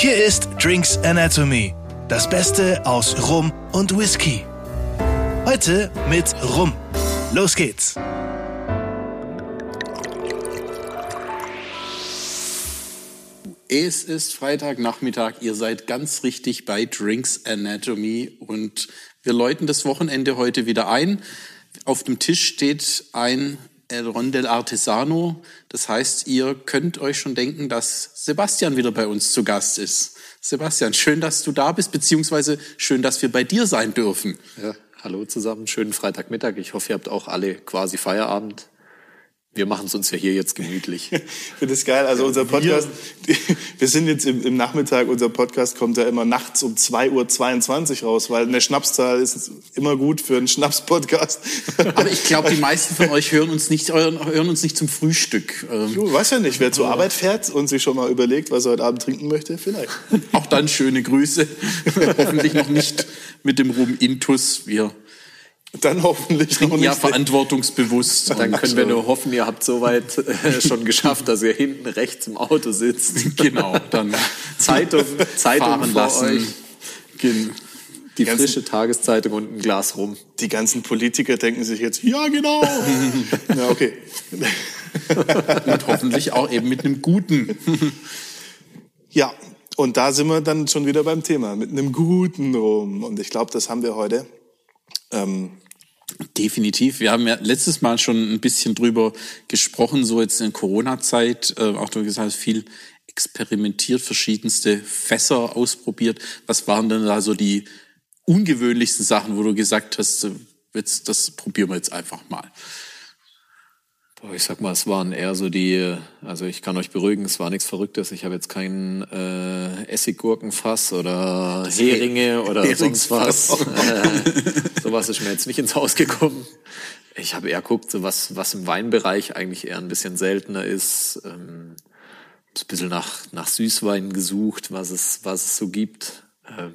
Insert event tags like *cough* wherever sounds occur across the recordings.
Hier ist Drinks Anatomy, das Beste aus Rum und Whisky. Heute mit Rum. Los geht's. Es ist Freitagnachmittag, ihr seid ganz richtig bei Drinks Anatomy und wir läuten das Wochenende heute wieder ein. Auf dem Tisch steht ein El Rondel Artesano. Das heißt, ihr könnt euch schon denken, dass Sebastian wieder bei uns zu Gast ist. Sebastian, schön, dass du da bist, beziehungsweise schön, dass wir bei dir sein dürfen. Ja, hallo zusammen, schönen Freitagmittag. Ich hoffe, ihr habt auch alle quasi Feierabend. Wir machen es uns ja hier jetzt gemütlich. *laughs* ich finde es geil. Also unser Podcast, wir, *laughs* wir sind jetzt im, im, Nachmittag, unser Podcast kommt ja immer nachts um 2.22 Uhr raus, weil eine Schnapszahl ist immer gut für einen Schnaps-Podcast. *laughs* Aber ich glaube, die meisten von euch hören uns nicht, hören uns nicht zum Frühstück. Ähm. Du weißt ja nicht, wer zur Arbeit fährt und sich schon mal überlegt, was er heute Abend trinken möchte, vielleicht. Auch dann schöne Grüße. Hoffentlich noch nicht mit dem Rum Intus. Wir dann hoffentlich noch nicht. Ja, verantwortungsbewusst. Dann können wir nur hoffen, ihr habt soweit äh, schon geschafft, dass ihr hinten rechts im Auto sitzt. Genau, dann Zeitung, Zeitung fahren lassen. Euch. Die, die frische Tageszeitung und ein Glas rum. Die ganzen Politiker denken sich jetzt, ja genau. *laughs* ja, okay. und hoffentlich auch eben mit einem guten. ja, und da sind wir dann schon wieder beim Thema, mit einem guten Rum. Und ich glaube, das haben wir heute. Ähm, Definitiv. Wir haben ja letztes Mal schon ein bisschen drüber gesprochen, so jetzt in Corona-Zeit, äh, auch du gesagt hast, viel experimentiert, verschiedenste Fässer ausprobiert. Was waren denn da so die ungewöhnlichsten Sachen, wo du gesagt hast, äh, jetzt, das probieren wir jetzt einfach mal? Boah, ich sag mal, es waren eher so die, also ich kann euch beruhigen, es war nichts Verrücktes. Ich habe jetzt kein äh, Essiggurkenfass oder das Heringe oder sonst was. äh, *laughs* sowas ist mir jetzt nicht ins Haus gekommen. Ich habe eher geguckt, so was, was im Weinbereich eigentlich eher ein bisschen seltener ist. Ähm, ein bisschen nach, nach Süßwein gesucht, was es, was es so gibt. Ähm,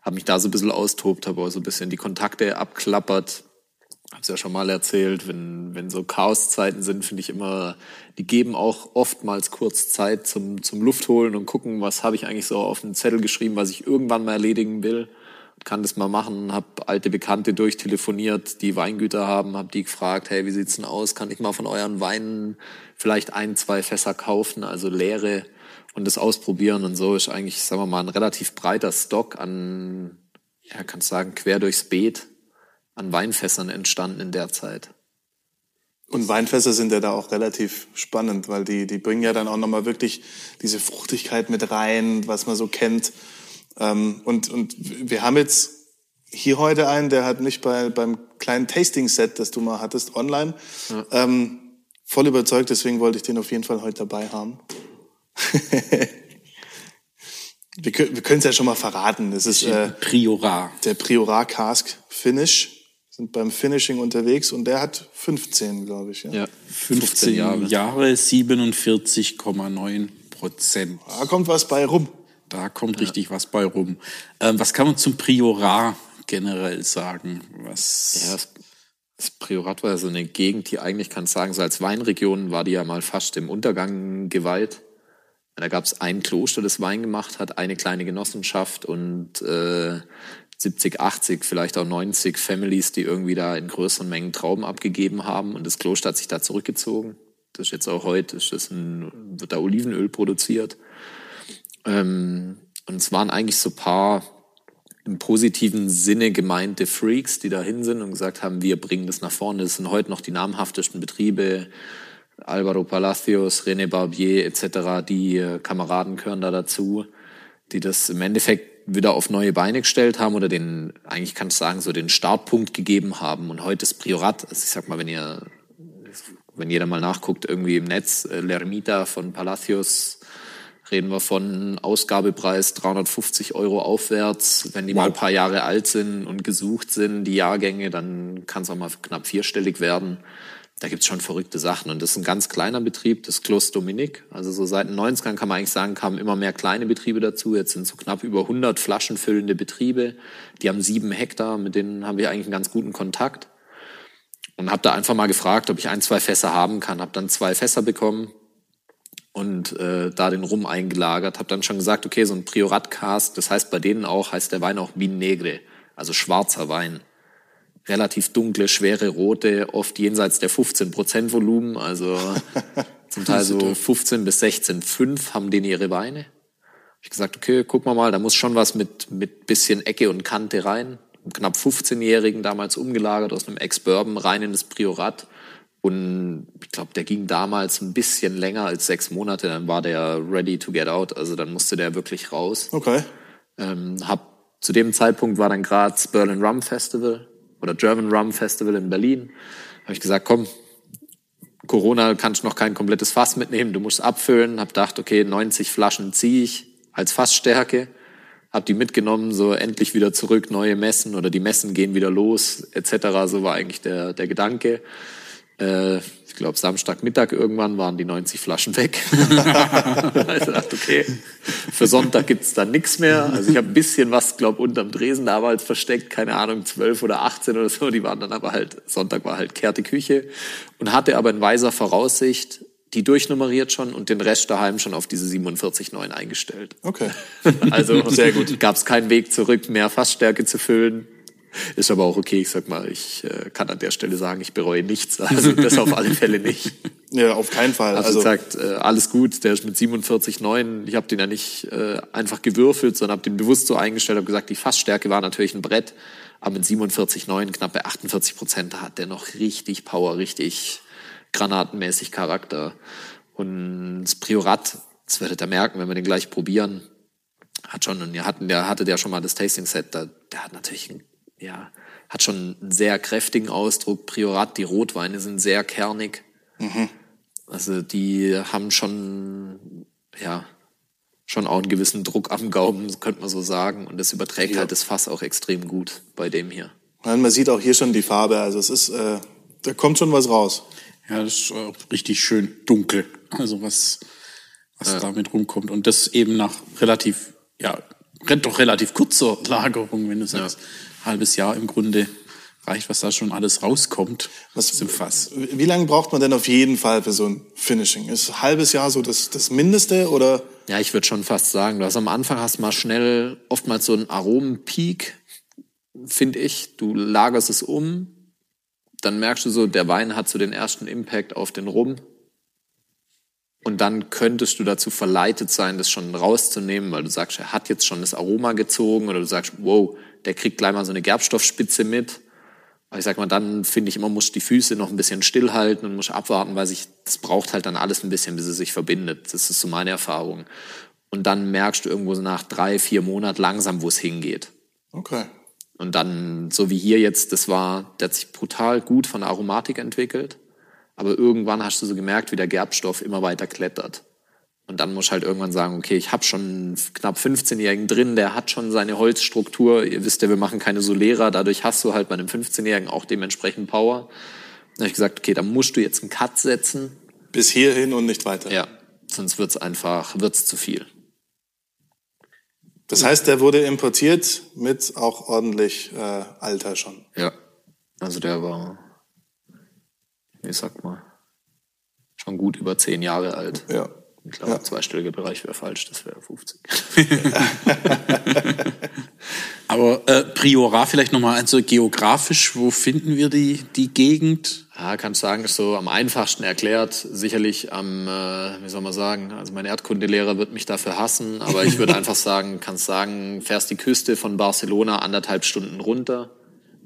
habe mich da so ein bisschen austobt, habe auch so ein bisschen die Kontakte abklappert hab's ja schon mal erzählt, wenn, wenn so Chaoszeiten sind, finde ich immer, die geben auch oftmals kurz Zeit zum, zum Luftholen und gucken, was habe ich eigentlich so auf den Zettel geschrieben, was ich irgendwann mal erledigen will. Kann das mal machen, habe alte Bekannte durchtelefoniert, die Weingüter haben, habe die gefragt, hey, wie sieht's denn aus? Kann ich mal von euren Weinen vielleicht ein, zwei Fässer kaufen, also leere und das ausprobieren und so ist eigentlich, sagen wir mal, ein relativ breiter Stock an, ja, kannst sagen, quer durchs Beet an Weinfässern entstanden in der Zeit. Und Weinfässer sind ja da auch relativ spannend, weil die, die bringen ja dann auch nochmal wirklich diese Fruchtigkeit mit rein, was man so kennt. Ähm, und, und wir haben jetzt hier heute einen, der hat mich bei, beim kleinen Tasting-Set, das du mal hattest, online, ja. ähm, voll überzeugt. Deswegen wollte ich den auf jeden Fall heute dabei haben. *laughs* wir können es ja schon mal verraten. Das ist äh, Priorat. Der Priorat Cask Finish sind beim Finishing unterwegs und der hat 15, glaube ich. Ja, ja 15, 15 Jahre, Jahre 47,9 Prozent. Da kommt was bei rum. Da kommt ja. richtig was bei rum. Ähm, was kann man zum Priorat generell sagen? Was ja, das, das Priorat war ja so eine Gegend, die eigentlich, kann ich sagen, so als Weinregion war die ja mal fast im Untergang geweiht. Da gab es ein Kloster, das Wein gemacht hat, eine kleine Genossenschaft und äh, 70, 80, vielleicht auch 90 Families, die irgendwie da in größeren Mengen Trauben abgegeben haben und das Kloster hat sich da zurückgezogen. Das ist jetzt auch heute, ist das ein, wird da Olivenöl produziert. Ähm, und es waren eigentlich so paar im positiven Sinne gemeinte Freaks, die dahin sind und gesagt haben, wir bringen das nach vorne. Das sind heute noch die namhaftesten Betriebe. Alvaro Palacios, René Barbier etc., die äh, Kameraden gehören da dazu, die das im Endeffekt wieder auf neue Beine gestellt haben oder den, eigentlich kann ich sagen, so den Startpunkt gegeben haben. Und heute ist Priorat, also ich sag mal, wenn ihr, wenn jeder mal nachguckt, irgendwie im Netz, äh, Lermita von Palacios, reden wir von Ausgabepreis 350 Euro aufwärts. Wenn die wow. mal ein paar Jahre alt sind und gesucht sind, die Jahrgänge, dann kann es auch mal knapp vierstellig werden da gibt's schon verrückte Sachen. Und das ist ein ganz kleiner Betrieb, das Kloster Dominik. Also so seit den 90ern kann man eigentlich sagen, kamen immer mehr kleine Betriebe dazu. Jetzt sind so knapp über 100 flaschenfüllende Betriebe. Die haben sieben Hektar, mit denen haben wir eigentlich einen ganz guten Kontakt. Und habe da einfach mal gefragt, ob ich ein, zwei Fässer haben kann. Habe dann zwei Fässer bekommen. und äh, da den Rum eingelagert. Habe dann schon gesagt, okay, so ein Priorat-Cast, das heißt bei denen auch, heißt der Wein auch Vin Negre, also schwarzer Wein. Relativ dunkle, schwere rote, oft jenseits der 15 Prozent Volumen, also *laughs* zum Teil so 15 bis 16,5 haben denen ihre Weine. Hab ich gesagt, okay, gucken wir mal, da muss schon was mit, mit bisschen Ecke und Kante rein. Einen knapp 15-Jährigen damals umgelagert aus einem Ex-Bourbon rein in das Priorat. Und ich glaube, der ging damals ein bisschen länger als sechs Monate, dann war der ready to get out. Also dann musste der wirklich raus. Okay. Ähm, hab, zu dem Zeitpunkt war dann gerade das Berlin Rum Festival oder German Rum Festival in Berlin. Habe ich gesagt, komm, Corona kannst noch kein komplettes Fass mitnehmen, du musst abfüllen. Hab gedacht, okay, 90 Flaschen ziehe ich als Fassstärke. Hab die mitgenommen, so endlich wieder zurück, neue Messen oder die Messen gehen wieder los, etc. So war eigentlich der, der Gedanke. Äh, ich glaube, Samstagmittag irgendwann waren die 90 Flaschen weg. *laughs* *laughs* also dachte, okay, für Sonntag gibt's dann nichts mehr. Also ich habe ein bisschen was, glaube unterm Dresen damals versteckt, keine Ahnung, 12 oder 18 oder so. Die waren dann aber halt, Sonntag war halt kehrte Küche und hatte aber in weiser Voraussicht die durchnummeriert schon und den Rest daheim schon auf diese 47,9 eingestellt. Okay. Also sehr gut. Gab es keinen Weg zurück, mehr Fassstärke zu füllen. Ist aber auch okay. Ich sag mal, ich äh, kann an der Stelle sagen, ich bereue nichts. Also das auf alle Fälle nicht. *laughs* Ja, auf keinen Fall. Also, Also, sagt, äh, alles gut. Der ist mit 47,9. Ich habe den ja nicht äh, einfach gewürfelt, sondern habe den bewusst so eingestellt. Habe gesagt, die Fassstärke war natürlich ein Brett, aber mit 47,9 knapp bei 48 Prozent da hat der noch richtig Power, richtig granatenmäßig Charakter. Und das Priorat, das werdet ihr merken, wenn wir den gleich probieren, hat schon, und wir hatten, der hatte der schon mal das Tasting Set, da, der hat natürlich, ein, ja, hat schon einen sehr kräftigen Ausdruck. Priorat, die Rotweine sind sehr kernig. Also die haben schon, ja, schon auch einen gewissen Druck am Gaumen, könnte man so sagen. Und das überträgt Ja. halt das Fass auch extrem gut bei dem hier. man sieht auch hier schon die Farbe. Also es ist, äh, da kommt schon was raus. Ja, das ist äh, richtig schön dunkel. Also was, was damit rumkommt. Und das eben nach relativ, ja, re- doch relativ kurzer Lagerung, wenn du sagst, halbes Jahr im Grunde reicht, was da schon alles rauskommt Was- aus dem Fass. Wie lange braucht man denn auf jeden Fall für so ein Finishing? Ist ein halbes Jahr so das, das Mindeste oder? Ja, ich würde schon fast sagen, du hast am Anfang hast mal schnell oftmals so einen Aromenpeak, finde ich. Du lagerst es um, dann merkst du so, der Wein hat so den ersten Impact auf den Rum. Und dann könntest du dazu verleitet sein, das schon rauszunehmen, weil du sagst, er hat jetzt schon das Aroma gezogen oder du sagst, wow, der kriegt gleich mal so eine Gerbstoffspitze mit. Aber ich sag mal, dann finde ich immer, muss die Füße noch ein bisschen stillhalten und muss abwarten, weil sich, das braucht halt dann alles ein bisschen, bis es sich verbindet. Das ist so meine Erfahrung. Und dann merkst du irgendwo so nach drei, vier Monaten langsam, wo es hingeht. Okay. Und dann, so wie hier jetzt, das war, der hat sich brutal gut von der Aromatik entwickelt. Aber irgendwann hast du so gemerkt, wie der Gerbstoff immer weiter klettert. Und dann musst du halt irgendwann sagen, okay, ich habe schon einen knapp 15-Jährigen drin, der hat schon seine Holzstruktur. Ihr wisst ja, wir machen keine Solera, dadurch hast du halt bei einem 15-Jährigen auch dementsprechend Power. Dann habe ich gesagt, okay, dann musst du jetzt einen Cut setzen. Bis hierhin und nicht weiter. Ja, sonst wird's einfach, wird's zu viel. Das heißt, der wurde importiert mit auch ordentlich äh, Alter schon. Ja. Also der war, wie sagt man, schon gut über zehn Jahre alt. Ja. Ich glaube, Ja. zweistelliger Bereich wäre falsch, das wäre 50. *laughs* Aber äh, Priora vielleicht nochmal, also geografisch, wo finden wir die, die Gegend? Ja, kannst sagen, ist so am einfachsten erklärt. Sicherlich am, äh, wie soll man sagen, also mein Erdkundelehrer wird mich dafür hassen, aber ich würde *laughs* einfach sagen, kannst sagen, fährst die Küste von Barcelona anderthalb Stunden runter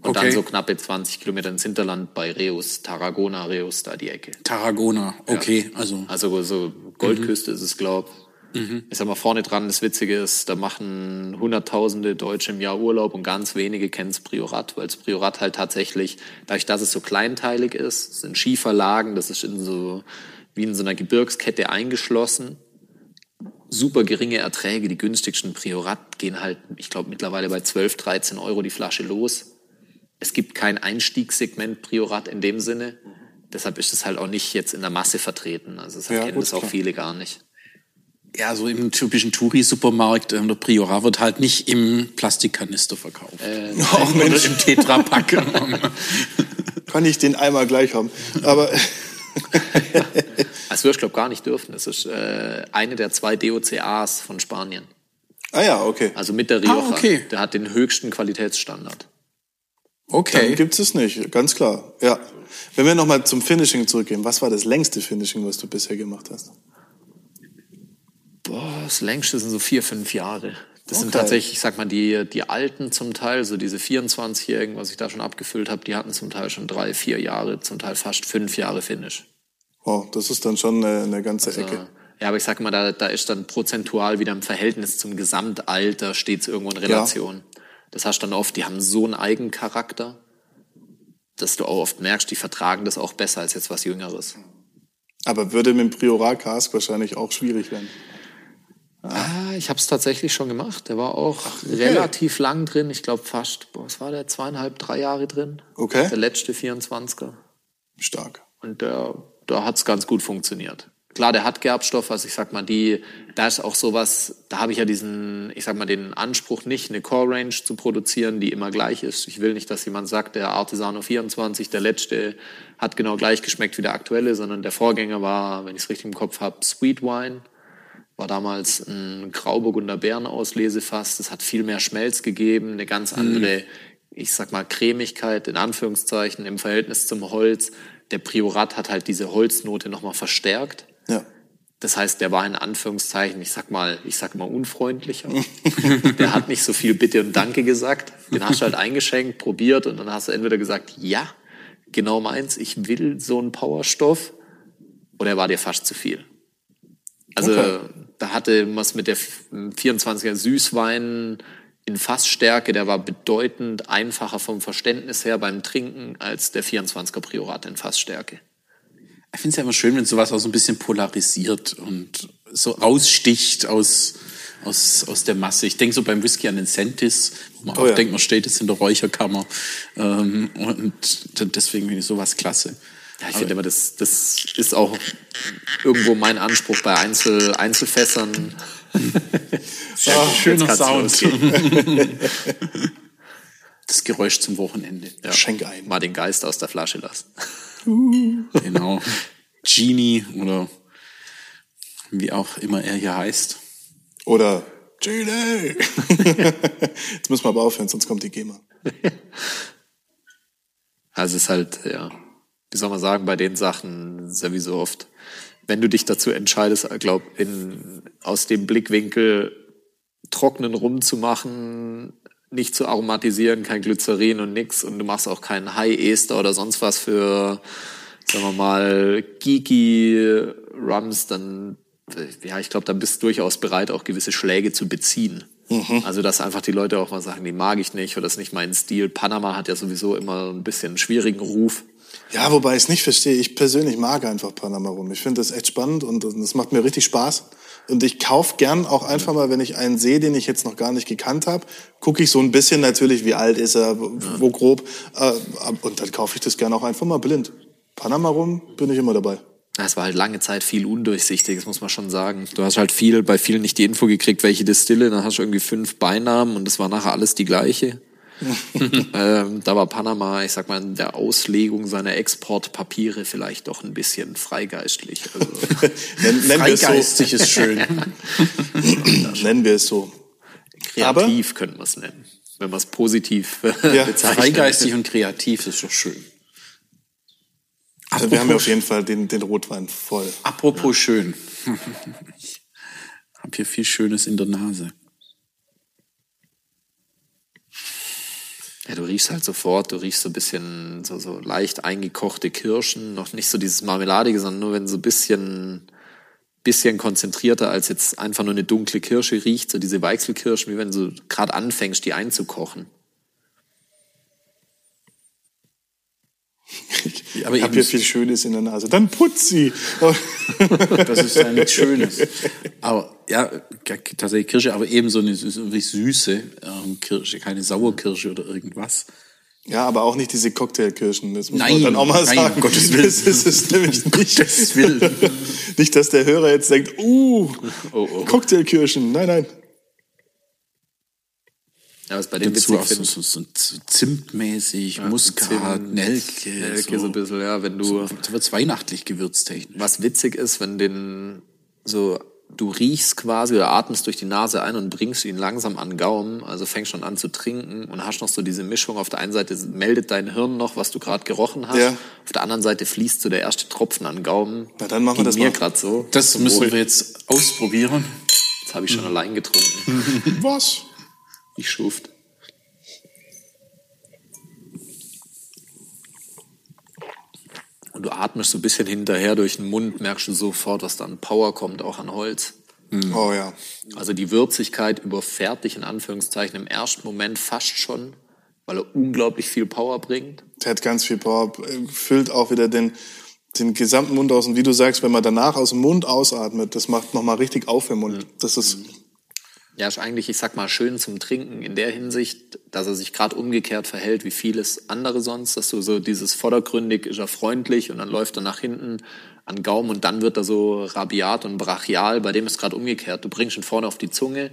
und Okay. dann so knappe 20 Kilometer ins Hinterland bei Reus, Tarragona, Reus, da die Ecke. Tarragona, okay, also Also so Goldküste ist es, glaub. Ich sag mal, vorne dran, das Witzige ist, da machen Hunderttausende Deutsche im Jahr Urlaub und ganz wenige kennen das Priorat, weil das Priorat halt tatsächlich, dadurch, dass es so kleinteilig ist, sind Schieferlagen, das ist in so, wie in so einer Gebirgskette eingeschlossen. Super geringe Erträge, die günstigsten Priorat gehen halt, ich glaube, mittlerweile bei 12, 13 Euro die Flasche los. Es gibt kein Einstiegssegment Priorat in dem Sinne. Deshalb ist es halt auch nicht jetzt in der Masse vertreten. Also das Ja, kennen gut, das auch klar. viele gar nicht. ja, so im typischen Touri-Supermarkt, ähm, der Priora wird halt nicht im Plastikkanister verkauft. Äh, Ach Mensch, *laughs* Im Tetrapack. *laughs* kann ich den einmal gleich haben. Aber Das wirst du, glaube gar nicht dürfen. Das ist äh, eine der zwei DOCAs von Spanien. Ah ja, okay. Also mit der Rioja. Ah, okay. Der hat den höchsten Qualitätsstandard. Dann Okay. gibt's es nicht, ganz klar. Ja. Wenn wir nochmal zum Finishing zurückgehen, was war das längste Finishing, was du bisher gemacht hast? Boah, das längste sind so vier, fünf Jahre. Das sind Okay. tatsächlich, ich sag mal, die, die alten zum Teil, so diese 24-Jährigen, was ich da schon abgefüllt habe, die hatten zum Teil schon drei, vier Jahre, zum Teil fast fünf Jahre Finish. Wow, das ist dann schon eine, eine ganze Also, Ecke. ja, aber ich sag mal, da, da ist dann prozentual wieder im Verhältnis zum Gesamtalter stets irgendwo in Relation. Das hast dann oft, die haben so einen Eigencharakter, dass du auch oft merkst, die vertragen das auch besser als jetzt was Jüngeres. Aber würde mit dem Priorat Cask wahrscheinlich auch schwierig werden. Ah, ich habe es tatsächlich schon gemacht. Der war auch relativ lang drin. Ich glaube fast, boah, was war der, zweieinhalb, drei Jahre drin. Okay. Der letzte 24er. Stark. Und der, da hat's ganz gut funktioniert. Klar, der hat Gerbstoff, also ich sag mal, die, da ist auch sowas, da habe ich ja diesen, ich sag mal, den Anspruch nicht, eine Core Range zu produzieren, die immer gleich ist. Ich will nicht, dass jemand sagt, der Artisano 24, der letzte, hat genau gleich geschmeckt wie der aktuelle, sondern der Vorgänger war, wenn ich es richtig im Kopf habe, Sweet Wine. War damals ein Grauburgunder Beerenauslese-Fass. Das hat viel mehr Schmelz gegeben, eine ganz andere, ich sag mal, Cremigkeit in Anführungszeichen im Verhältnis zum Holz. Der Priorat hat halt diese Holznote nochmal verstärkt. Ja. Das heißt, der war in Anführungszeichen, ich sag mal, ich sag mal unfreundlicher. *laughs* der hat nicht so viel Bitte und Danke gesagt. Den hast du halt eingeschenkt, probiert und dann hast du entweder gesagt, ja, genau meins, ich will so einen Powerstoff, oder er war dir fast zu viel. Also Okay. da hatte was mit der 24er Süßwein in Fassstärke, der war bedeutend einfacher vom Verständnis her beim Trinken als der 24er Priorat in Fassstärke. Ich finde es ja immer schön, wenn sowas auch so ein bisschen polarisiert und so raussticht aus, aus, aus der Masse. Ich denke so beim Whisky an den Sentis, wo man Oh auch ja. denkt, man steht jetzt in der Räucherkammer. Ähm, und deswegen finde ich sowas klasse. Ja, ich finde immer, das, das ist auch irgendwo mein Anspruch bei Einzel, Einzelfässern. *laughs* schöner Jetzt kann's Sound. losgehen. *laughs* Das Geräusch zum Wochenende. Ja. Schenk ein. Mal den Geist aus der Flasche lassen. *laughs* Genau. Genie oder wie auch immer er hier heißt. Oder Genie. *laughs* Jetzt müssen wir aber aufhören, sonst kommt die GEMA. *laughs* Also es ist halt, ja, wie soll man sagen, bei den Sachen ist ja wie so oft, wenn du dich dazu entscheidest, glaub, in, aus dem Blickwinkel trockenen Rum zu machen, nicht zu aromatisieren, kein Glycerin und nix und du machst auch keinen High Ester oder sonst was für, sagen wir mal, geeky Rums, dann, ja, ich glaube, da bist du durchaus bereit, auch gewisse Schläge zu beziehen. Also, dass einfach die Leute auch mal sagen, die mag ich nicht oder das ist nicht mein Stil. Panama hat ja sowieso immer ein bisschen einen schwierigen Ruf. Ja, wobei ich es nicht verstehe. Ich persönlich mag einfach Panama rum. Ich finde das echt spannend und das macht mir richtig Spaß. Und ich kauf gern auch einfach mal, wenn ich einen sehe, den ich jetzt noch gar nicht gekannt habe, gucke ich so ein bisschen natürlich, wie alt ist er, wo, wo grob. Äh, und dann kaufe ich das gern auch einfach mal blind. Panama rum bin ich immer dabei. Es war halt lange Zeit viel undurchsichtig, das muss man schon sagen. Du hast halt viel, bei vielen nicht die Info gekriegt, welche Distille, dann hast du irgendwie fünf Beinamen und das war nachher alles die gleiche. *laughs* ähm, da war Panama, ich sag mal, in der Auslegung seiner Exportpapiere vielleicht doch ein bisschen freigeistlich. Also, *laughs* wir es Freigeistig ist schön. *laughs* Nennen wir es so. kreativ könnte man es nennen, wenn man es positiv Ja, bezeichnet. Freigeistig und kreativ ist doch schön. Also wir haben ja auf jeden Fall den, den Rotwein voll. Apropos schön. Ich habe hier viel Schönes in der Nase. Ja, du riechst halt sofort, du riechst so ein bisschen so, so leicht eingekochte Kirschen, noch nicht so dieses Marmeladige, sondern nur wenn so ein bisschen, bisschen konzentrierter als jetzt einfach nur eine dunkle Kirsche riecht, so diese Weichselkirschen, wie wenn du gerade anfängst, die einzukochen. Ich aber habe eben hier viel Schönes in der Nase. Dann putz sie. *laughs* Das ist ja nichts Schönes. Aber ja, tatsächlich Kirsche, aber eben so eine sü- wirklich süße ähm, Kirsche, keine Sauerkirsche oder irgendwas. Ja, aber auch nicht diese Cocktailkirschen. Das muss Nein, man dann auch mal nein, sagen. Gottes Willen. Das ist es nämlich nicht. Gottes Willen. *laughs* Nicht, dass der Hörer jetzt denkt, uh, Oh, oh. Cocktailkirschen. Nein, nein. Ja, was bei dem Dazu witzig auch so, so, so zimtmäßig, Muskat, Zimt, Nelke. Nelke so ein bisschen, ja, wenn du, So, so wird's weihnachtlich gewürztechnisch. was witzig ist, wenn den so du riechst quasi oder atmest durch die Nase ein und bringst ihn langsam an Gaumen, also fängst schon an zu trinken und hast noch so diese Mischung. Auf der einen Seite meldet dein Hirn noch, was du gerade gerochen hast. Ja. Auf der anderen Seite fließt so der erste Tropfen an Gaumen. Na, dann machen wir Ging das mir mal. gerade so. Das müssen Wohl. wir jetzt ausprobieren. Jetzt habe ich schon allein getrunken. Was? Ich schuft. Du atmest so ein bisschen hinterher durch den Mund, merkst du sofort, was da an Power kommt, auch an Holz. Oh ja. Also die Würzigkeit überfährt dich in Anführungszeichen im ersten Moment fast schon, weil er unglaublich viel Power bringt. Der hat ganz viel Power, füllt auch wieder den, den gesamten Mund aus. Und wie du sagst, wenn man danach aus dem Mund ausatmet, das macht nochmal richtig auf im Mund. Das ist, Ja, ist eigentlich, ich sag mal, schön zum Trinken in der Hinsicht, dass er sich gerade umgekehrt verhält wie vieles andere sonst, dass du so dieses vordergründig ist er freundlich und dann läuft er nach hinten an Gaumen und dann wird er so rabiat und brachial. Bei dem ist gerade umgekehrt. Du bringst ihn vorne auf die Zunge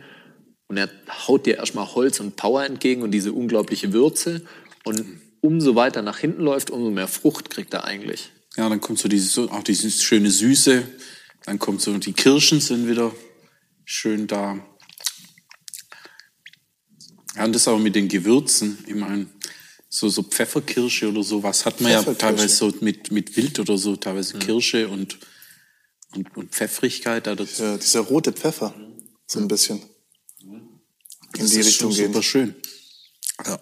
und er haut dir erstmal Holz und Power entgegen und diese unglaubliche Würze und umso weiter nach hinten läuft, umso mehr Frucht kriegt er eigentlich. Ja, dann kommt so diese, auch diese schöne Süße. Dann kommt so, die Kirschen sind wieder schön da. Ja, und das aber mit den Gewürzen. Ich meine, so, so Pfefferkirsche oder sowas hat man ja teilweise so mit, mit Wild oder so, teilweise Kirsche und, und, und Pfeffrigkeit da dazu. ja, dieser rote Pfeffer, so ein bisschen. In Das die ist Richtung schon gehen. super schön. Ja.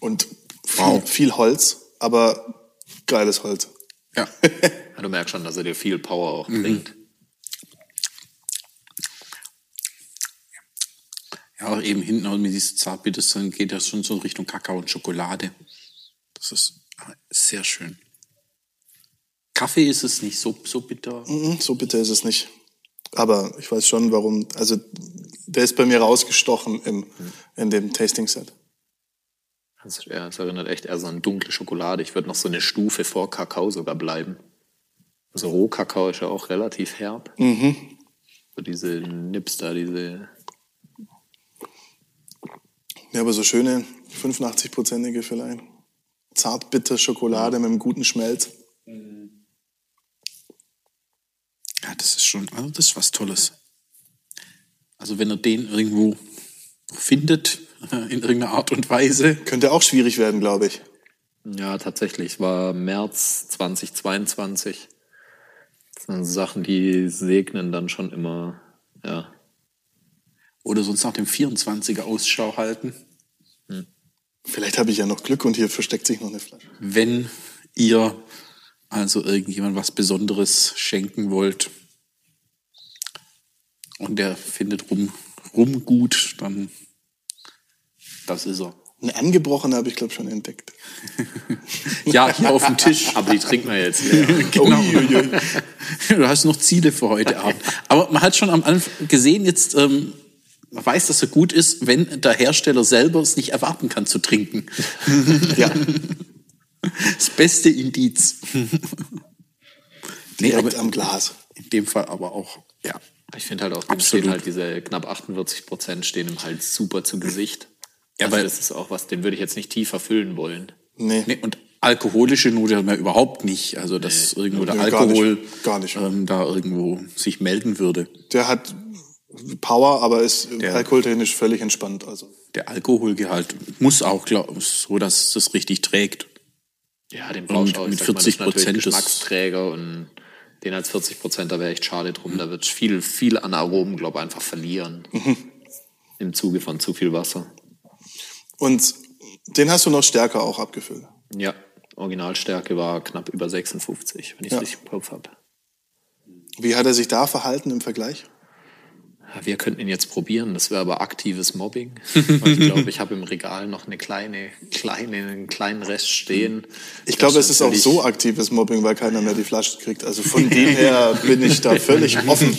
Und viel, Wow. viel Holz, aber geiles Holz. ja. *laughs* Ja, du merkst schon, dass er dir viel Power auch bringt. Ja, auch eben hinten auch mit Zartbitter, dann geht das schon so in Richtung Kakao und Schokolade. Das ist ah, sehr schön. Kaffee ist es nicht so, so bitter. Mhm, So bitter ist es nicht. Aber ich weiß schon, warum. Also, der ist bei mir rausgestochen im, in dem Tasting-Set. Das, ja, es erinnert echt eher so an dunkle Schokolade. Ich würde noch so eine Stufe vor Kakao sogar bleiben. Also Rohkakao ist ja auch relativ herb. So diese Nips da, diese. Ja, aber so schöne 85-prozentige vielleicht. Zartbitter Schokolade mit einem guten Schmelz. Ja, das ist schon, also das ist was Tolles. Also wenn er den irgendwo findet, *laughs* in irgendeiner Art und Weise, Könnte auch schwierig werden, glaube ich. Ja, tatsächlich. Es war März 2022. Das sind Sachen, die segnen dann schon immer, ja. Oder sonst nach dem 24er Ausschau halten, Vielleicht habe ich ja noch Glück und hier versteckt sich noch eine Flasche. wenn ihr also irgendjemand was Besonderes schenken wollt und der findet rum, rum gut, dann das ist er. Eine angebrochene habe ich, glaube ich, schon entdeckt. *laughs* Ja, hier auf dem Tisch. Aber die trinken wir jetzt leer. *laughs* Genau. *laughs* Du hast noch Ziele für heute Abend. Aber man hat schon am Anfang gesehen, jetzt ähm, man weiß, dass er gut ist, wenn der Hersteller selber es nicht erwarten kann zu trinken. *laughs* Ja, Das beste Indiz. *laughs* nee, direkt aber am Glas. in dem Fall aber auch, ja. Ich finde halt auch, dem stehen halt diese knapp 48 Prozent stehen ihm halt super zu Gesicht. Ja, also weil- das ist auch was, den würde ich jetzt nicht tiefer füllen wollen. Nee. Nee, und alkoholische Note hat man überhaupt nicht. Also, dass irgendwo der Nee, gar Alkohol nicht. Gar nicht. Ähm, da irgendwo sich melden würde. Der hat Power, aber ist alkoholtechnisch völlig entspannt. Also Der Alkoholgehalt muss auch, glaube ich, so, dass es richtig trägt. Ja, den brauchst Und du mit sag mal, das 40 ist natürlich Prozent Geschmacksträger und den als 40 Prozent, da wäre echt schade drum. Da wird viel, viel an Aromen, glaube ich, einfach verlieren. Mhm. Im Zuge von zu viel Wasser. Und den hast du noch stärker auch abgefüllt. Ja, Originalstärke war knapp über 56, wenn ich es Ja. richtig im Kopf habe. Wie hat er sich da verhalten im Vergleich? Wir könnten ihn jetzt probieren, das wäre aber aktives Mobbing. *laughs* Weil ich glaube, ich habe im Regal noch eine kleine, kleine, einen kleinen Rest stehen. Ich glaube, es ist auch so aktives Mobbing, weil keiner mehr die Flasche kriegt. Also von dem *laughs* her bin ich da völlig offen.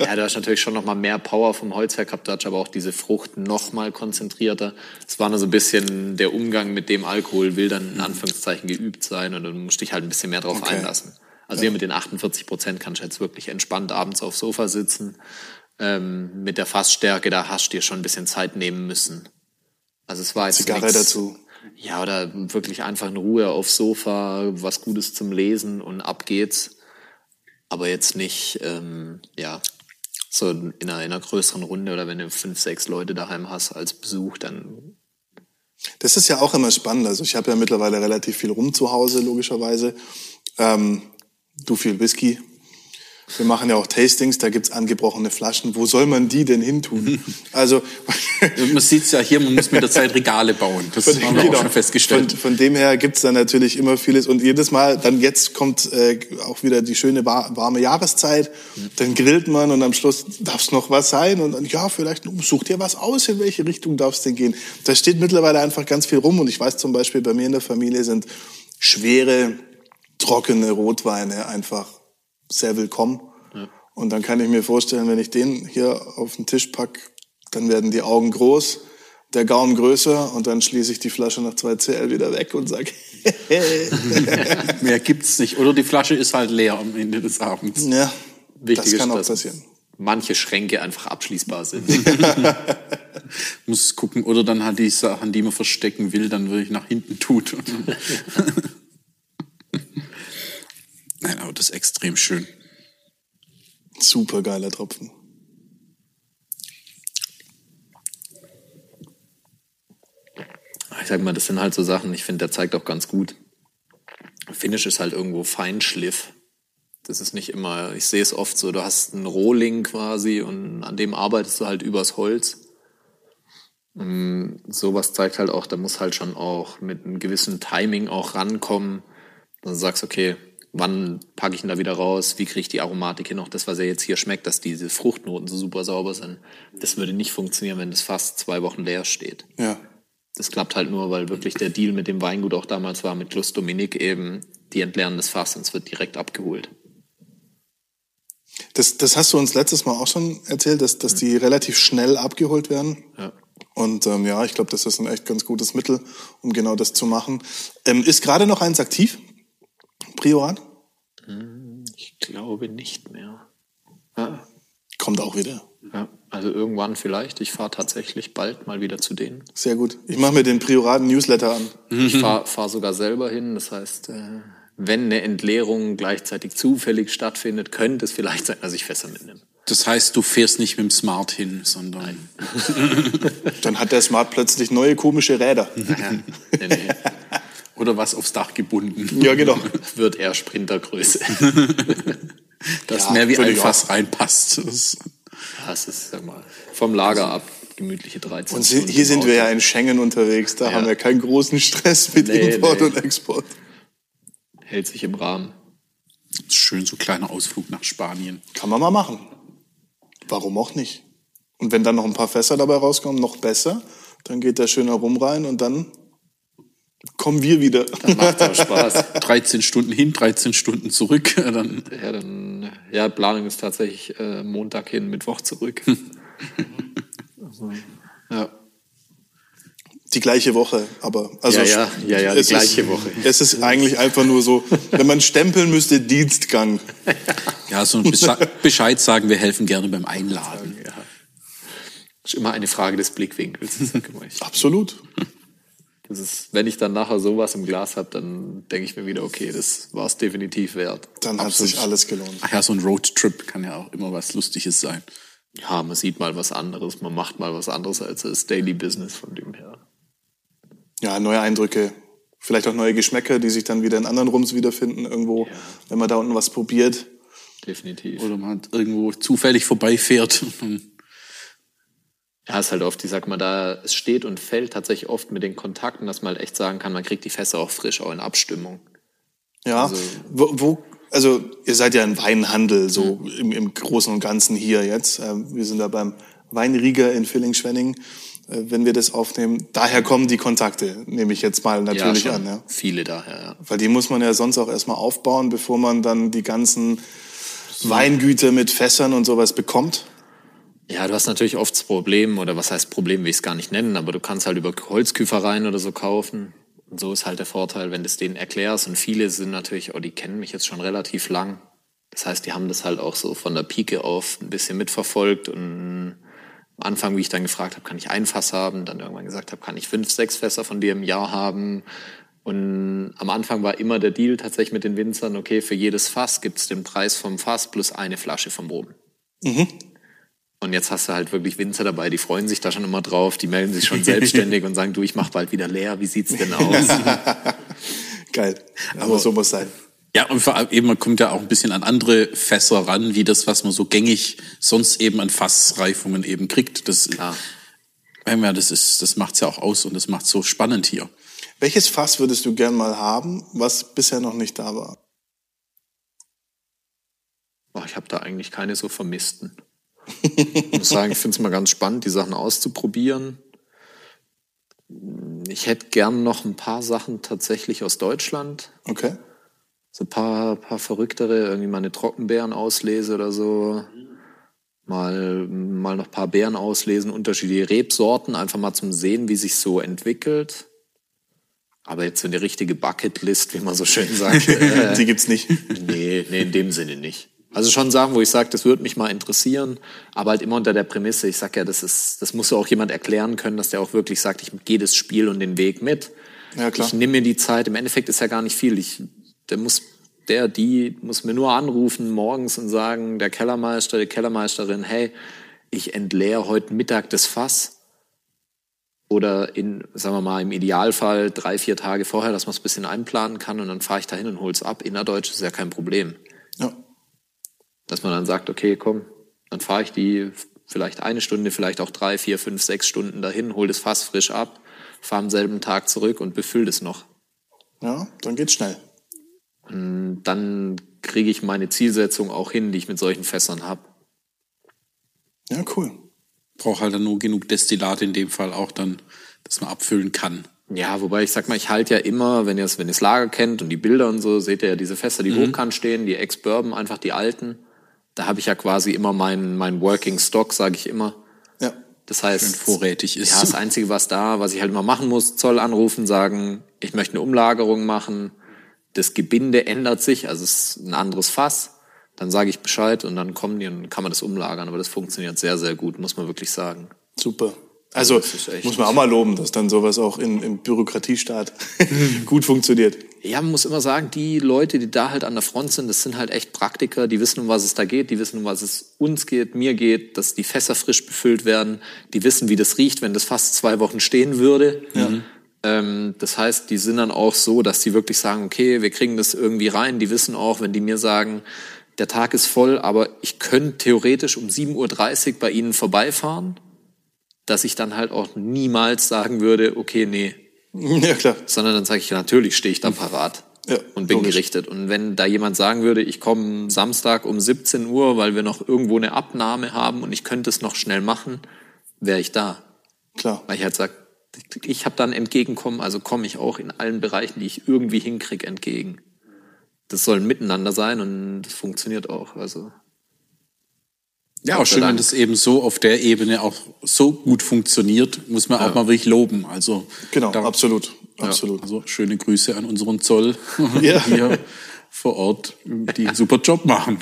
Ja, du hast natürlich schon noch mal mehr Power vom Holz her gehabt, du hast aber auch diese Frucht noch mal konzentrierter. Es war nur so ein bisschen der Umgang mit dem Alkohol will dann in Anführungszeichen geübt sein und dann musst du dich halt ein bisschen mehr drauf Okay. einlassen. Also hier mit den 48 Prozent kannst du jetzt wirklich entspannt abends aufs Sofa sitzen ähm, mit der Fassstärke, da hast du dir schon ein bisschen Zeit nehmen müssen. Also es war jetzt Zigarre nix, dazu. Ja, oder wirklich einfach in Ruhe aufs Sofa, was Gutes zum Lesen und ab geht's. Aber jetzt nicht, ähm, ja, so in einer, in einer größeren Runde oder wenn du fünf, sechs Leute daheim hast als Besuch, dann Das ist ja auch immer spannend. Also ich habe ja mittlerweile relativ viel rum zu Hause, logischerweise. Ähm, du viel Whisky. Wir machen ja auch Tastings, da gibt's angebrochene Flaschen. Wo soll man die denn hintun? *laughs* Also Man sieht's ja hier, man muss mit der Zeit Regale bauen. Das Von, haben wir genau. auch schon festgestellt. Von, von dem her gibt's da natürlich immer vieles. Und jedes Mal, dann jetzt kommt äh, auch wieder die schöne wa- warme Jahreszeit. Dann grillt man und am Schluss darf's noch was sein. Und dann, ja, vielleicht such dir was aus, in welche Richtung darf's denn gehen. Da steht mittlerweile einfach ganz viel rum. Und ich weiß zum Beispiel, bei mir in der Familie sind schwere, trockene Rotweine einfach sehr willkommen. Und dann kann ich mir vorstellen, wenn ich den hier auf den Tisch pack, dann werden die Augen groß, der Gaumen größer und dann schließe ich die Flasche nach 2 CL wieder weg und sage, *laughs* Mehr gibt's nicht. Oder die Flasche ist halt leer am Ende des Abends. ja, wichtig das kann ist, auch passieren. manche Schränke einfach abschließbar sind. *laughs* Muss gucken. Oder dann halt die Sachen, die man verstecken will, dann wirklich nach hinten tut. *laughs* Nein, aber das ist extrem schön. Super geiler Tropfen. Ich sag mal, das sind halt so Sachen, ich finde, der zeigt auch ganz gut. Finish ist halt irgendwo Feinschliff. Das ist nicht immer, ich sehe es oft so, du hast einen Rohling quasi und an dem arbeitest du halt übers Holz. Und sowas zeigt halt auch, da muss halt schon auch mit einem gewissen Timing auch rankommen. Dann sagst okay, wann packe ich ihn da wieder raus? Wie kriege ich die Aromatik hin? Auch das, was er jetzt hier schmeckt, dass diese Fruchtnoten so super sauber sind. Das würde nicht funktionieren, wenn das fast zwei Wochen leer steht. Ja. Das klappt halt nur, weil wirklich der Deal mit dem Weingut auch damals war, mit Klus Dominik eben, die entleeren das Fass und es wird direkt abgeholt. Das, das hast du uns letztes Mal auch schon erzählt, dass, dass die relativ schnell abgeholt werden. Ja. Und ähm, ja, ich glaube, das ist ein echt ganz gutes Mittel, um genau das zu machen. Ähm, ist gerade noch eins aktiv? Priorat? Ich glaube nicht mehr. Ja, Kommt auch wieder. ja. Also irgendwann vielleicht. Ich fahre tatsächlich bald mal wieder zu denen. Sehr gut. Ich mache mir den Prioraten-Newsletter an. Ich fahre fahr sogar selber hin. Das heißt, äh, wenn eine Entleerung gleichzeitig zufällig stattfindet, könnte es vielleicht sein, dass ich Fässer mitnehme. Das heißt, du fährst nicht mit dem Smart hin, sondern *laughs* *laughs* Dann hat der Smart plötzlich neue komische Räder. Nee, nee. Oder was aufs Dach gebunden. Ja, genau. *laughs* Wird eher Sprintergröße. *laughs* Das Ja, mehr wie ein Fass reinpasst. Das, Das ist, sag mal, vom Lager ab gemütliche 13 Und Stunden hier sind wir ja in Schengen unterwegs. Da Ja. haben wir keinen großen Stress mit Nee, Import nee. und Export. Hält sich im Rahmen. ist schön, so kleiner Ausflug nach Spanien. Kann man mal machen. Warum auch nicht? Und wenn dann noch ein paar Fässer dabei rauskommen, noch besser. Dann geht der schön herum rein und dann kommen wir wieder. Macht auch Spaß. 13 Stunden hin, 13 Stunden zurück. Dann Ja, dann, ja, Planung ist tatsächlich äh, Montag hin, Mittwoch zurück. *laughs* also, ja. Die gleiche Woche, aber also Ja, ja, ja, ja, die es gleiche ist, Woche. Es ist eigentlich einfach nur so, wenn man stempeln müsste, Dienstgang. *laughs* ja, so ein Besche- Bescheid sagen, wir helfen gerne beim Einladen. ja. Ist immer eine Frage des Blickwinkels. Absolut. Das ist, wenn ich dann nachher sowas im Glas habe, dann denke ich mir wieder, okay, das war es definitiv wert. Dann hat sich alles gelohnt. Ach ja, so ein Roadtrip kann ja auch immer was Lustiges sein. Ja, man sieht mal was anderes, man macht mal was anderes als das Daily Business von dem her. Ja, neue Eindrücke. Vielleicht auch neue Geschmäcker, die sich dann wieder in anderen Rums wiederfinden irgendwo, wenn man da unten was probiert. Definitiv. Oder man irgendwo zufällig vorbeifährt. Ja, ist halt oft, ich sag mal, da, es steht und fällt tatsächlich oft mit den Kontakten, dass man halt echt sagen kann, man kriegt die Fässer auch frisch, auch in Abstimmung. Ja, Also- wo, wo, also ihr seid ja ein Weinhandel, so im, im Großen und Ganzen hier jetzt. Ähm, Wir sind da beim Weinrieger in Villingen-Schwenning, äh, wenn wir das aufnehmen. Daher kommen die Kontakte, nehme ich jetzt mal natürlich schon an. Ja. Viele daher, ja. Weil die muss man ja sonst auch erstmal aufbauen, bevor man dann die ganzen Weingüter mit Fässern und sowas bekommt. Ja, du hast natürlich oft das Problem, oder was heißt Problem, will ich es gar nicht nennen, aber du kannst halt über Holzküfereien oder so kaufen. Und so ist halt der Vorteil, wenn du es denen erklärst. Und viele sind natürlich, oh, die kennen mich jetzt schon relativ lang. Das heißt, die haben das halt auch so von der Pike auf ein bisschen mitverfolgt und am Anfang, wie ich dann gefragt habe, kann ich ein Fass haben, dann irgendwann gesagt habe, kann ich fünf, sechs Fässer von dir im Jahr haben. Und am Anfang war immer der Deal tatsächlich mit den Winzern, okay, für jedes Fass gibt's den Preis vom Fass plus eine Flasche vom Rum. Und jetzt hast du halt wirklich Winzer dabei, die freuen sich da schon immer drauf, die melden sich schon selbstständig *laughs* und sagen, du, ich mach bald wieder leer, wie sieht's denn aus? *laughs* Geil. Aber so muss sein. Ja, und vor allem eben, man kommt ja auch ein bisschen an andere Fässer ran, wie das, was man so gängig sonst eben an Fassreifungen eben kriegt. Das, Klar. ja, das ist, das macht's ja auch aus und das macht's so spannend hier. Welches Fass würdest du gern mal haben, was bisher noch nicht da war? Oh, ich habe da eigentlich keine so vermissten. Ich muss sagen, ich finde es mal ganz spannend, die Sachen auszuprobieren. Ich hätte gern noch ein paar Sachen tatsächlich aus Deutschland. Okay. So ein paar, paar verrücktere, irgendwie mal eine Trockenbeeren auslese oder so. Mal, mal noch ein paar Beeren auslesen, unterschiedliche Rebsorten, einfach mal zum Sehen, wie sich so entwickelt. Aber jetzt so eine richtige Bucketlist, wie man so schön sagt. äh, *laughs* Die gibt's nicht. Nee, nee, in dem Sinne nicht. Also schon Sachen, wo ich sage, das würde mich mal interessieren, aber halt immer unter der Prämisse, ich sag ja, das ist, das muss ja auch jemand erklären können, dass der auch wirklich sagt, ich gehe das Spiel und den Weg mit. Ja, klar. Ich nehme mir die Zeit, im Endeffekt ist ja gar nicht viel. Ich, der muss, der, die muss mir nur anrufen morgens und sagen, der Kellermeister, die Kellermeisterin, hey, ich entleere heute Mittag das Fass. Oder in, sagen wir mal, im Idealfall drei, vier Tage vorher, dass man es ein bisschen einplanen kann und dann fahre ich dahin und hol's ab. Innerdeutsch ist ja kein Problem. Dass man dann sagt, okay, komm, dann fahre ich die vielleicht eine Stunde, vielleicht auch drei, vier, fünf, sechs Stunden dahin, hol das Fass frisch ab, fahre am selben Tag zurück und befüll das noch. Ja, dann geht's schnell. Und dann kriege ich meine Zielsetzung auch hin, die ich mit solchen Fässern habe. Ja, cool. Braucht halt dann nur genug Destillat in dem Fall auch dann, dass man abfüllen kann. Ja, wobei ich sag mal, ich halte ja immer, wenn ihr das, wenn ihr das Lager kennt und die Bilder und so, seht ihr ja diese Fässer, die hochkant stehen, die Ex-Bourbon, einfach die alten. Da habe ich ja quasi immer meinen mein Working Stock, sage ich immer. Ja. Das heißt, Schön vorrätig ist. Ja, das Einzige, was da, was ich halt immer machen muss, Zoll anrufen, sagen, ich möchte eine Umlagerung machen, das Gebinde ändert sich, also es ist ein anderes Fass, dann sage ich Bescheid und dann kommen die und kann man das umlagern. Aber das funktioniert sehr, sehr gut, muss man wirklich sagen. Super. Also muss man auch mal loben, dass dann sowas auch in, im Bürokratiestaat *laughs* gut funktioniert. Ja, man muss immer sagen, die Leute, die da halt an der Front sind, das sind halt echt Praktiker, die wissen, um was es da geht, die wissen, um was es uns geht, mir geht, dass die Fässer frisch befüllt werden, die wissen, wie das riecht, wenn das fast zwei Wochen stehen würde. Ähm, das heißt, die sind dann auch so, dass die wirklich sagen, okay, wir kriegen das irgendwie rein. Die wissen auch, wenn die mir sagen, der Tag ist voll, aber ich könnte theoretisch um 7.30 Uhr bei Ihnen vorbeifahren, dass ich dann halt auch niemals sagen würde, okay, nee, *laughs* Ja, klar. sondern dann sage ich, natürlich stehe ich da parat Ja, und bin logisch. gerichtet. Und wenn da jemand sagen würde, ich komme Samstag um 17 Uhr, weil wir noch irgendwo eine Abnahme haben und ich könnte es noch schnell machen, wäre ich da. Klar. Weil ich halt sage, ich habe dann entgegenkommen, also komme ich auch in allen Bereichen, die ich irgendwie hinkrieg, entgegen. Das soll ein Miteinander sein und das funktioniert auch. Also Ja, auch schön, wenn Dank. das eben so auf der Ebene auch so gut funktioniert, muss man auch mal wirklich loben. Also Genau, da- absolut. Absolut. Also schöne Grüße an unseren Zoll *laughs* Ja. hier vor Ort, die einen super Job machen.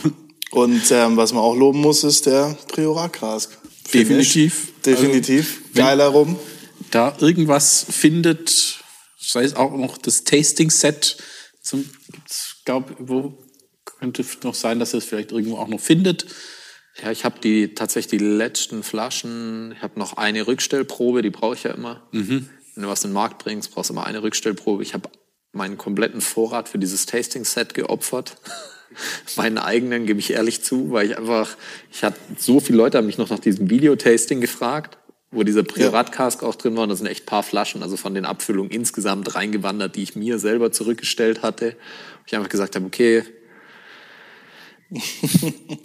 Und ähm, was man auch loben muss, ist der Priorat Cask. Definitiv. Definitiv. wenn- Geiler rum. Da irgendwas findet, sei es auch noch das Tasting Set, zum, gibt's, glaub, wo könnte noch sein, dass ihr es vielleicht irgendwo auch noch findet. Ja, ich habe die tatsächlich die letzten Flaschen. Ich habe noch eine Rückstellprobe, die brauche ich ja immer. Wenn du was in den Markt bringst, brauchst du immer eine Rückstellprobe. Ich habe meinen kompletten Vorrat für dieses Tasting-Set geopfert. *laughs* meinen eigenen, gebe ich ehrlich zu, weil ich einfach, ich hatte so viele Leute haben mich noch nach diesem Video-Tasting gefragt, wo dieser Priorat-Cask auch drin war. Und da sind echt paar Flaschen, also von den Abfüllungen insgesamt reingewandert, die ich mir selber zurückgestellt hatte. Ich einfach gesagt habe, okay,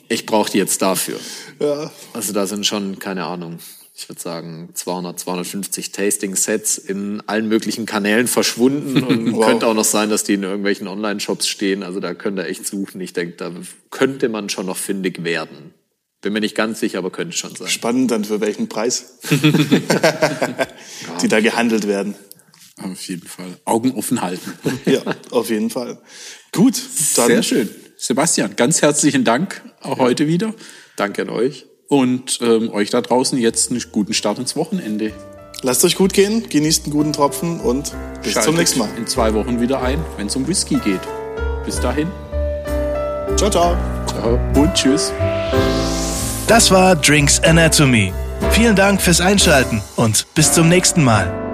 ich brauche die jetzt dafür. Ja. Also da sind schon, keine Ahnung, ich würde sagen 200, 250 Tasting-Sets in allen möglichen Kanälen verschwunden *laughs* und Wow. könnte auch noch sein, dass die in irgendwelchen Online-Shops stehen. Also da könnt ihr echt suchen. Ich denke, da könnte man schon noch fündig werden. Bin mir nicht ganz sicher, aber könnte schon sein. Spannend dann für welchen Preis. *laughs* Die da gehandelt werden. Auf jeden Fall. Augen offen halten. Ja, auf jeden Fall. Gut, dann Sehr schön. Sebastian, ganz herzlichen Dank auch heute wieder. Danke an euch. Und ähm, euch da draußen jetzt einen guten Start ins Wochenende. Lasst euch gut gehen, genießt einen guten Tropfen und bis Schaltet zum nächsten Mal. In zwei Wochen wieder ein, wenn es um Whisky geht. Bis dahin. Ciao, ciao. Ciao. Und tschüss. Das war Drinks Anatomy. Vielen Dank fürs Einschalten und bis zum nächsten Mal.